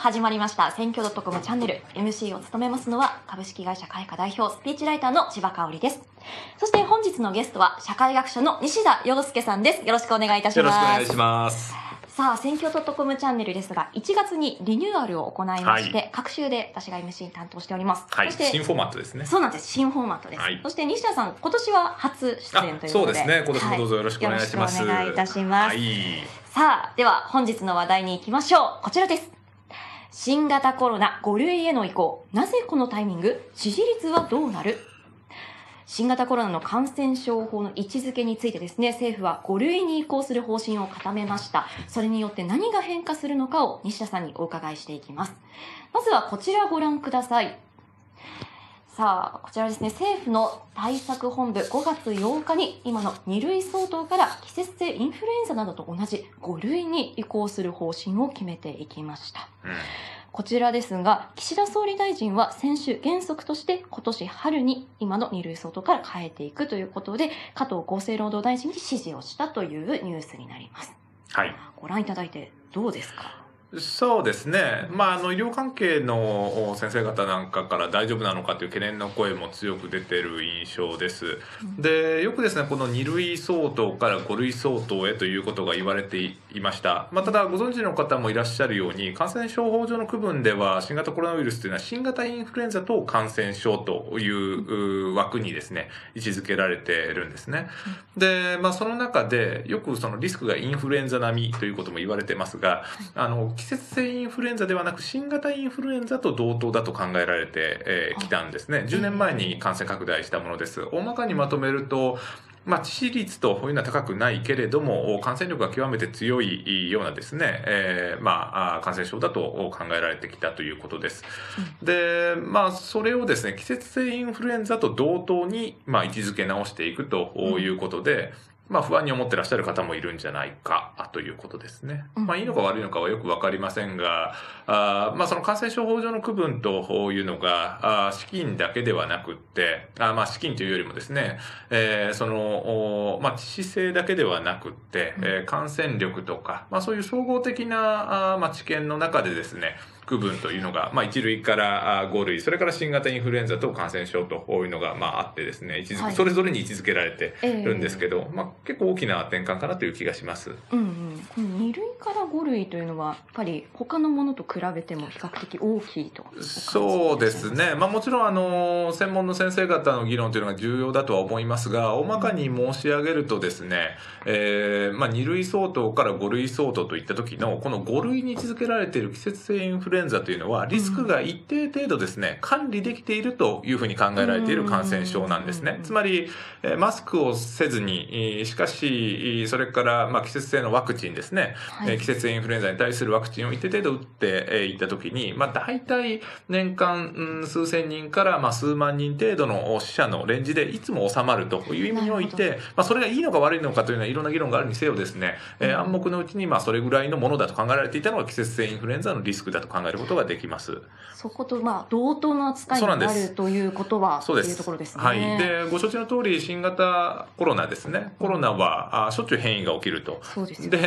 始まりました選挙 .com チャンネル MC を務めますのは株式会社開花代表スピーチライターの千葉香織ですそして本日のゲストは社会学者の西田洋介さんですよろしくお願いいたしますよろしくお願いしますさあ、選挙 .com チャンネルですが、1月にリニューアルを行いまして、はい、各週で私が MC 担当しております。はい、新フォーマットですね。そうなんです。新フォーマットです。はい、そして西田さん、今年は初出演ということで。そうですね。今年もどうぞよろしくお願いします。はい、よろしくお願いいたします。はい、さあ、では本日の話題に行きましょう。こちらです。新型コロナ5類への移行。なぜこのタイミング？支持率はどうなる？新型コロナの感染症法の位置づけについてですね、政府は5類に移行する方針を固めました。それによって何が変化するのかを西田さんにお伺いしていきます。まずはこちらご覧ください。さあ、こちらですね、政府の対策本部5月8日に今の2類相当から季節性インフルエンザなどと同じ5類に移行する方針を決めていきました。うんこちらですが、岸田総理大臣は先週原則として今年春に今の2類相当から変えていくということで、加藤厚生労働大臣に指示をしたというニュースになります。はい。ご覧いただいてどうですか？そうですね、まあ、あの医療関係の先生方なんかから大丈夫なのかという懸念の声も強く出てる印象です。でよくですねこの2類相当から5類相当へということが言われていました、まあ、ただご存知の方もいらっしゃるように感染症法上の区分では新型コロナウイルスというのは新型インフルエンザ等感染症という枠にですね位置づけられてるんですね。で、まあ、その中でよくそのリスクがインフルエンザ並みということも言われてますがあの季節性インフルエンザではなく新型インフルエンザと同等だと考えられてき、えー、たんですね。10年前に感染拡大したものです。大まかにまとめるとまあ、致死率というのは高くないけれども、感染力が極めて強いようなですね、えー、まあ、感染症だと考えられてきたということです。で、まあ、それをですね、季節性インフルエンザと同等に、まあ、位置づけ直していくということで、まあ、不安に思ってらっしゃる方もいるんじゃないかということですね。まあ、いいのか悪いのかはよくわかりませんが、あまあ、その感染症法上の区分というのが、あ資金だけではなくって、あまあ、資金というよりもですね、えー、その、まあ、致死性だけではなくって、えー、感染力とか、まあ、そういう総合的な、あまあ、知見の中でですね、区分というのが、まあ、1類から5類、それから新型インフルエンザと感染症というのが、まあ、あってですね、位置づけ、はい、それぞれに位置づけられてるんですけど、えー、まあ、結構大きな転換かなという気がします。うんうん。この2類から5類というのは、やっぱり他のものと比べても比較的大きいとそうですね。まあ、もちろん、あの、専門の先生方の議論というのが重要だとは思いますが、大まかに申し上げるとですね、えー、まあ、2類相当から5類相当といった時の、この5類に位置づけられている季節性インフルエンザというのはリスクが一定程度ですね、管理できているというふうに考えられている感染症なんですね。つまり、マスクをせずに、しかし、それからまあ季節性のワクチンですね、はい、季節性インフルエンザに対するワクチンを一定程度打っていったときに、まあ大体年間数千人からまあ数万人程度の死者のレンジでいつも収まるという意味において、まあそれがいいのか悪いのかというのはいろんな議論があるにせよですね、暗黙のうちにまあそれぐらいのものだと考えられていたのが季節性インフルエンザのリスクだと考えることができます。そことまあ同等の扱いになるということはそうですというところですね。はい。でご承知の通り新型コロナですね。コロナはあしょっちゅう変異が起きると。そうです、ね、で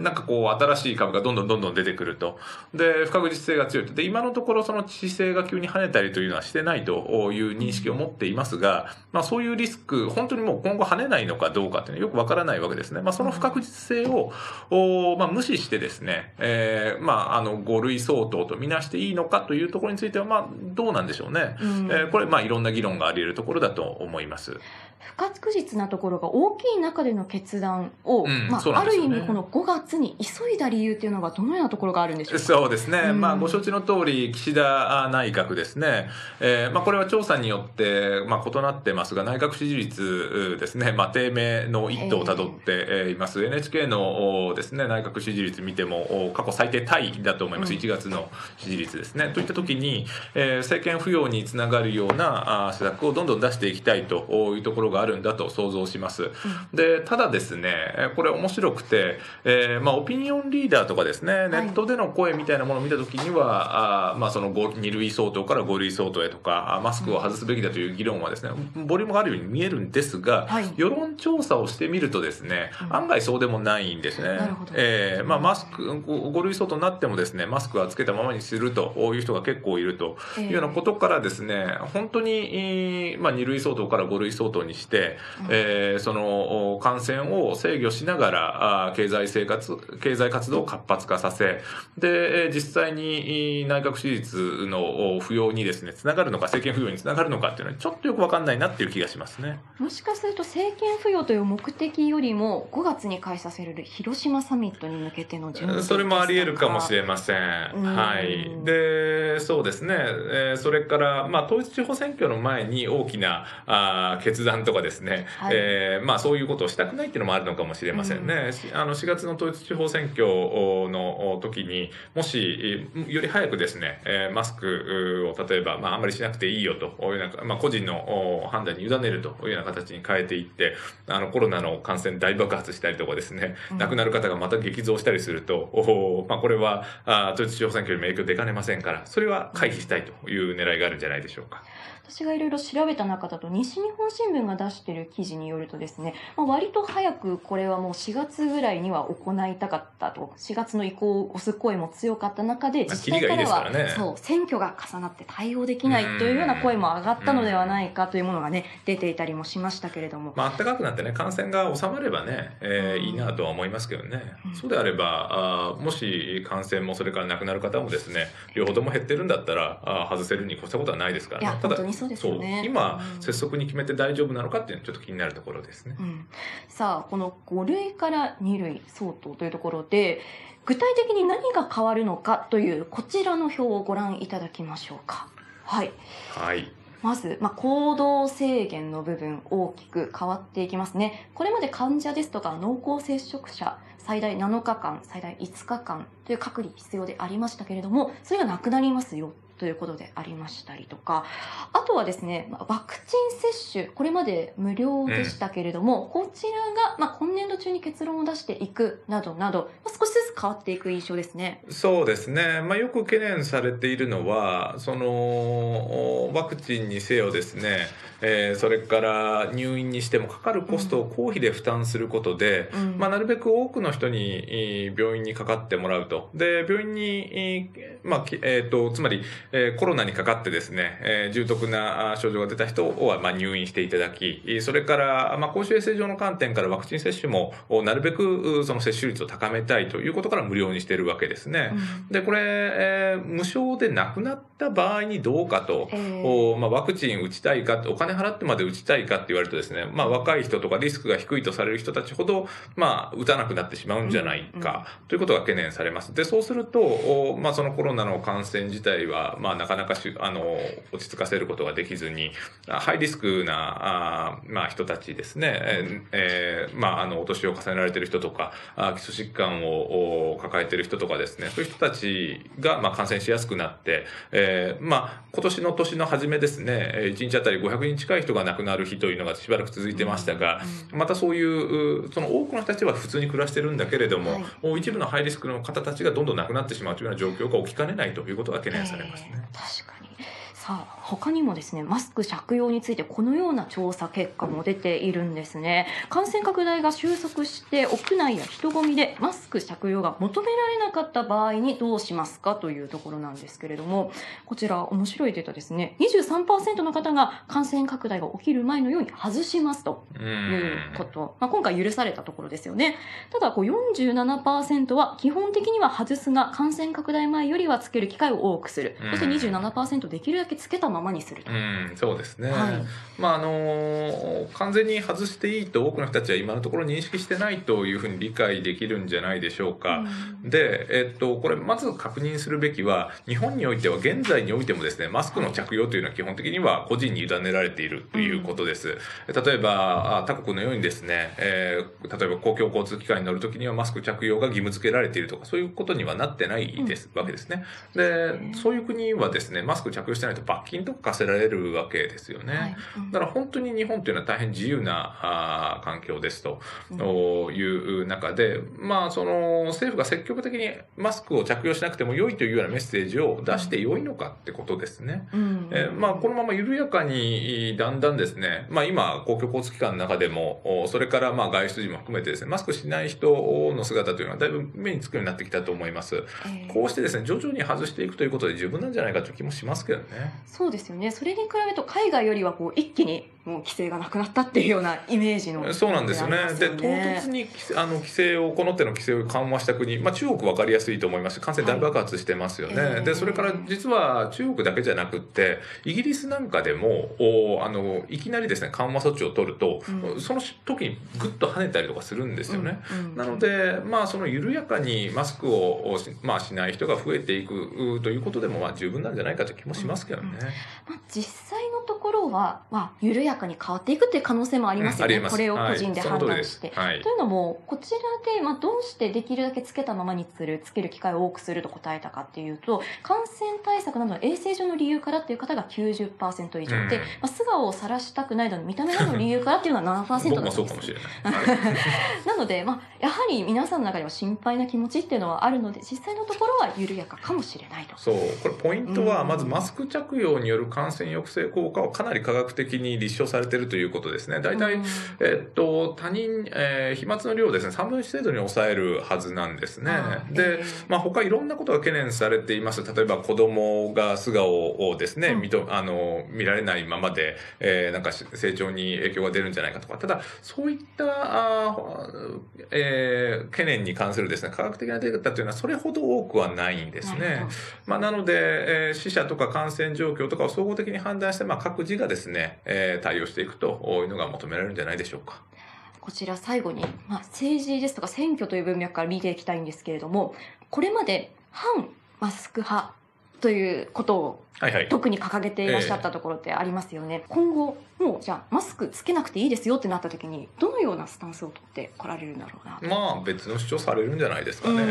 なんかこう新しい株がどんどんどんどん出てくると。で不確実性が強いと。で今のところその致死性が急に跳ねたりというのはしてないという認識を持っていますが、まあそういうリスク本当にもう今後跳ねないのかどうかっていうのはよくわからないわけですね。まあその不確実性を、おまあ無視してですね、えー、まああの5類相当とみなしていいのかというところについては、まあ、どうなんでしょうね。うん、えー、これ、まあ、いろんな議論があり得るところだと思います。不確実なところが大きい中での決断を、うん、まあ、ね、ある意味この5月に急いだ理由っていうのがどのようなところがあるんでしょうか？そうですね、うん、まあ、ご承知の通り岸田内閣ですね、えーまあ、これは調査によって、まあ、異なってますが内閣支持率ですね、まあ、低迷の一途をたどっています、えー、NHK のですね内閣支持率見ても過去最低タイだと思います、うん、1月の支持率ですね。といった時に、えー、政権浮揚につながるようなあ施策をどんどん出していきたいというところががあるんだと想像します。で、ただですね、これ面白くて、えー、まあ、オピニオンリーダーとかですね、ネットでの声みたいなものを見たときには、はい、あまあ、その2類相当から5類相当へとか、マスクを外すべきだという議論はですね、ボリュームがあるように見えるんですが、はい、世論調査をしてみるとですね、案外そうでもないんですね。えー、まあ、マスク、5類相当になってもですね、マスクはつけたままにするという人が結構いるというようなことからですね、本当に、まあ、2類相当から5類相当にして、えー、その感染を制御しながら、経済生活、経済活動を活発化させ、で、実際に内閣支持率の不要にですね、つながるのか、政権不要につながるのかっていうのは、ちょっとよくわかんないなっていう気がしますね。もしかすると政権付与という目的よりも、5月に開催される広島サミットに向けての準備それもあり得るかもしれません。はい。で、そうですね。えー、それから、まあ、統一地方選挙の前に大きなあ決断とかですね、はい、えー、まあ、そういうことをしたくないっていうのもあるのかもしれませんね。うん、あの、4月の統一地方選挙の時に、もし、より早くですね、えー、マスクを例えば、まあ、あんまりしなくていいよというような、まあ、個人の判断に委ねるというような形に変えていって、あの、コロナの感染大爆発したりとかですね、うん、亡くなる方がまた激増したりすると、おまあ、これは、あ統一地方選挙にも影響出かねませんから、それは回避したいという狙いがあるんじゃないでしょうか。私がいろいろ調べた中だと西日本新聞が出している記事によるとですね、まあ、割と早くこれはもう4月ぐらいには行いたかったと。4月の意向を押す声も強かった中で自治体からは、ね、そう選挙が重なって対応できないというような声も上がったのではないかというものがね出ていたりもしましたけれども、まあ暖かくなってね感染が収まればね、えー、いいなとは思いますけどね、うん、そうであればあもし感染もそれから亡くなる方もですね両方とも減ってるんだったらあ外せるに越したことはないですから、ね、ただそうですよね。今、うん、拙速に決めて大丈夫なのかっていうのはちょっと気になるところですね。うん、さあ、この5類から2類相当というところで、具体的に何が変わるのかというこちらの表をご覧いただきましょうか。はい。はい。まず、まあ、行動制限の部分大きく変わっていきますね。これまで患者ですとか濃厚接触者、最大7日間、最大5日間という隔離必要でありましたけれども、それがなくなりますよということでありましたりとか、あとはですね、ワクチン接種、これまで無料でしたけれども、うん、こちらが、まあ、今年度中に結論を出していくなどなど、まあ、少しずつ変わっていく印象ですね。そうですね。まあ、よく懸念されているのは、その、ワクチンにせよですね、えー、それから入院にしてもかかるコストを公費で負担することで、うん、まあ、なるべく多くの人に病院にかかってもらうと。で、病院に、まあ、えっ、ー、と、つまり、えー、コロナにかかってですね、えー、重篤な症状が出た人は、まあ、入院していただき、それから、まあ、公衆衛生上の観点からワクチン接種も、なるべくその接種率を高めたいということから無料にしているわけですね。うん、で、これ、えー、無償でなくなった場合にどうかと、えー、まあ、ワクチン打ちたいか、お金払ってまで打ちたいかって言われるとですね、まあ、若い人とかリスクが低いとされる人たちほど、まあ、打たなくなってしまうんじゃないか、ということが懸念されます。で、そうすると、まあ、そのコロナの感染自体は、まあ、なかなかしあの落ち着かせることができずに、ハイリスクなあ、まあ、人たちですね、えー、まあ、あの、お年を重ねられている人とか、あ基礎疾患を抱えている人とかですね、そういう人たちが、まあ、感染しやすくなって、えー、まあ、今年の年の初めですね、1日あたり500人近い人が亡くなる日というのがしばらく続いてましたが、またそういう、その多くの人たちは普通に暮らしてるんだけれども、はい、一部のハイリスクの方たちがどんどん亡くなってしまうというような状況が起きかねないということが懸念されますね。確かにさあ他にもですねマスク着用についてこのような調査結果も出ているんですね。感染拡大が収束して屋内や人混みでマスク着用が求められなかった場合にどうしますかというところなんですけれどもこちら面白いデータですね。23%の方が感染拡大が起きる前のように外しますということ、まあ、今回許されたところですよね。ただこう47%は基本的には外すが感染拡大前よりはつける機会を多くする。そして27%できるだけつけたままにすると。うん、そうですね。はい、まああの完全に外していいと多くの人たちは今のところ認識してないというふうに理解できるんじゃないでしょうか。うん、で、えっとこれまず確認するべきは日本においては現在においてもですねマスクの着用というのは基本的には個人に委ねられているということです。うん、例えば他国のようにですね、えー、例えば公共交通機関に乗るときにはマスク着用が義務付けられているとかそういうことにはなってないです、わけですね。でそういう国はですねマスク着用してないと罰金とか課せられるわけですよね。はいうん、だから本当に日本というのは大変自由なあ環境ですと、うん、いう中で、まあ、その政府が積極的にマスクを着用しなくても良いというようなメッセージを出して良いのかってことですね。うん、えー、まあ、このまま緩やかにだんだんですね、まあ、今、公共交通機関の中でも、それからまあ外出時も含めてですね、マスクしない人の姿というのはだいぶ目につくようになってきたと思います。えー、こうしてですね、徐々に外していくということで十分なんじゃないかという気もしますけどね。そうですよね。それに比べると海外よりはこう一気にもう規制がなくなったっていうようなイメージの、そうなんですよね。で、唐突にあの規制を、この手の規制を緩和した国、まあ中国分かりやすいと思いますし、感染大爆発してますよね。はい、で、それから実は中国だけじゃなくって、イギリスなんかでも、おあの、いきなりですね、緩和措置を取ると、うん、その時にぐっと跳ねたりとかするんですよね。うんうん、なので、まあその緩やかにマスクをまあしない人が増えていくということでも、まあ十分なんじゃないかという気もしますけどね。まあ実際のところは、まあ緩やかに変わっていくっていう可能性もありますよね。うん、これを個人で判断して。はい、というのも、こちらで、まあ、どうしてできるだけつけたままにする、つける機会を多くすると答えたかっていうと、感染対策などの衛生上の理由からっていう方が90%以上で、うん、まあ、素顔を晒したくないの見た目などの理由からっていうのは7%なんです。そうかもしれない。なので、まあ、やはり皆さんの中では心配な気持ちっていうのはあるので、実際のところは緩やかかもしれないと。そう。これポイントは、まずマスク着用による感染抑制効果をかなり科学的に立証されているということですね。大体、えっと、他人、えー、飛沫の量をですね、3分の1程度に抑えるはずなんですね。で、まあ、他いろんなことが懸念されています。例えば、子供が素顔をですね、見と、あの、見られないままで、えー、なんか成長に影響が出るんじゃないかとか、ただ、そういった、あえー、懸念に関するですね、科学的なデータというのはそれほど多くはないんですね。まあ、なので、えー、死者とか感染状況とかを総合的に判断して、まあ、各自がですね、えー、対対応していくというのが求められるんじゃないでしょうか。こちら最後に、まあ、政治ですとか選挙という文脈から見ていきたいんですけれども、これまで反マスク派ということをはいはい、特に掲げていらっしゃったところってありますよね、えー、今後もうじゃあマスクつけなくていいですよってなった時にどのようなスタンスを取ってこられるんだろうなまあ別の主張されるんじゃないですかね、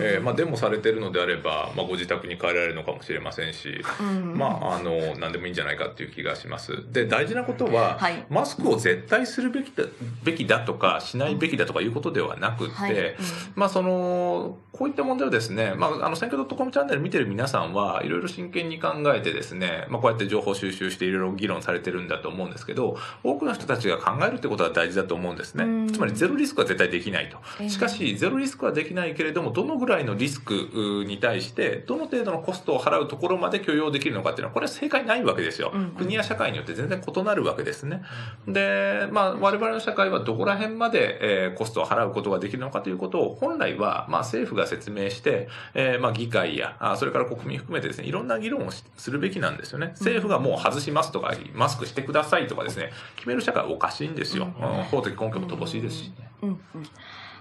えまあ、でもされてるのであれば、まあ、ご自宅に帰られるのかもしれませんし、うんうん、まああの何でもいいんじゃないかっていう気がします。で大事なことは、はい、マスクを絶対するべきだべきだとかしないべきだとかいうことではなくて、はい。うん、まあそのこういった問題をですね、まあ、あの選挙 .com チャンネル見てる皆さんはいろいろ真剣に考えてですねまあ、こうやって情報収集していろいろ議論されてるんだと思うんですけど、多くの人たちが考えるってことは大事だと思うんですね。つまりゼロリスクは絶対できないと。しかし、ゼロリスクはできないけれども、どのぐらいのリスクに対して、どの程度のコストを払うところまで許容できるのかっていうのは、これは正解ないわけですよ。国や社会によって全然異なるわけですね。で、まあ、我々の社会はどこら辺まで、えー、コストを払うことができるのかということを、本来は、まあ、政府が説明して、えー、まあ、議会や、あそれから国民含めてですね、いろんな議論をするべきなんですよね。政府がもう外しますとか、マスクしてくださいとかですね、決める社会はおかしいんですよ。うん、法的根拠も乏しいですし、ね、うんうん、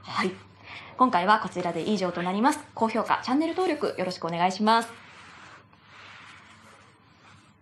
はい。今回はこちらで以上となります。高評価、チャンネル登録よろしくお願いします。